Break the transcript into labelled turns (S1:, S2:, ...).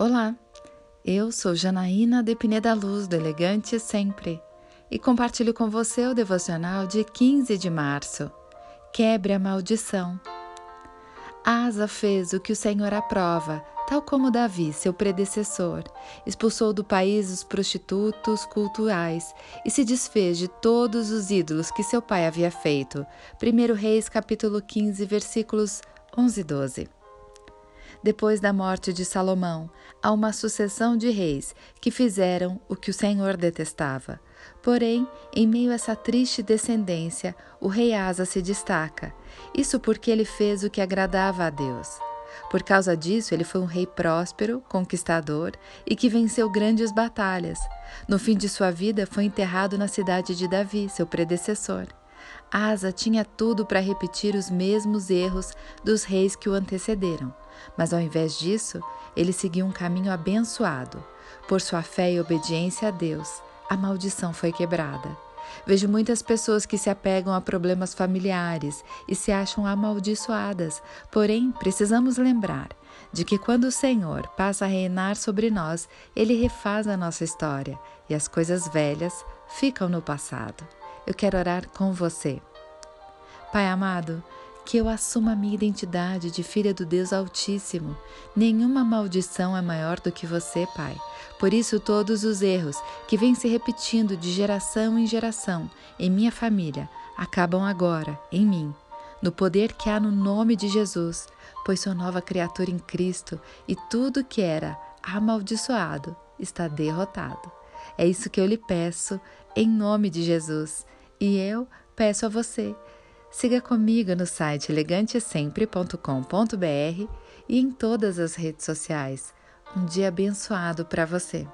S1: Olá, eu sou Janaína de Pineda Luz, do Elegante Sempre, e compartilho com você o devocional de 15 de março. Quebre a maldição. Asa fez o que o Senhor aprova, tal como Davi, seu predecessor, expulsou do país os prostitutos culturais e se desfez de todos os ídolos que seu pai havia feito. 1 Reis capítulo 15, versículos 11 e 12. Depois da morte de Salomão, há uma sucessão de reis que fizeram o que o Senhor detestava. Porém, em meio a essa triste descendência, o rei Asa se destaca. Isso porque ele fez o que agradava a Deus. Por causa disso, ele foi um rei próspero, conquistador e que venceu grandes batalhas. No fim de sua vida, foi enterrado na cidade de Davi, seu predecessor. Asa tinha tudo para repetir os mesmos erros dos reis que o antecederam, mas ao invés disso, ele seguiu um caminho abençoado. Por sua fé e obediência a Deus, a maldição foi quebrada. Vejo muitas pessoas que se apegam a problemas familiares e se acham amaldiçoadas, porém precisamos lembrar de que quando o Senhor passa a reinar sobre nós, ele refaz a nossa história e as coisas velhas ficam no passado. Eu quero orar com você. Pai amado, que eu assuma a minha identidade de filha do Deus Altíssimo. Nenhuma maldição é maior do que você, Pai. Por isso, todos os erros que vêm se repetindo de geração em geração em minha família acabam agora, em mim, no poder que há no nome de Jesus, pois sou nova criatura em Cristo e tudo que era amaldiçoado está derrotado. É isso que eu lhe peço, em nome de Jesus. E eu peço a você Siga comigo no site elegantesempre.com.br e em todas as redes sociais. Um dia abençoado para você.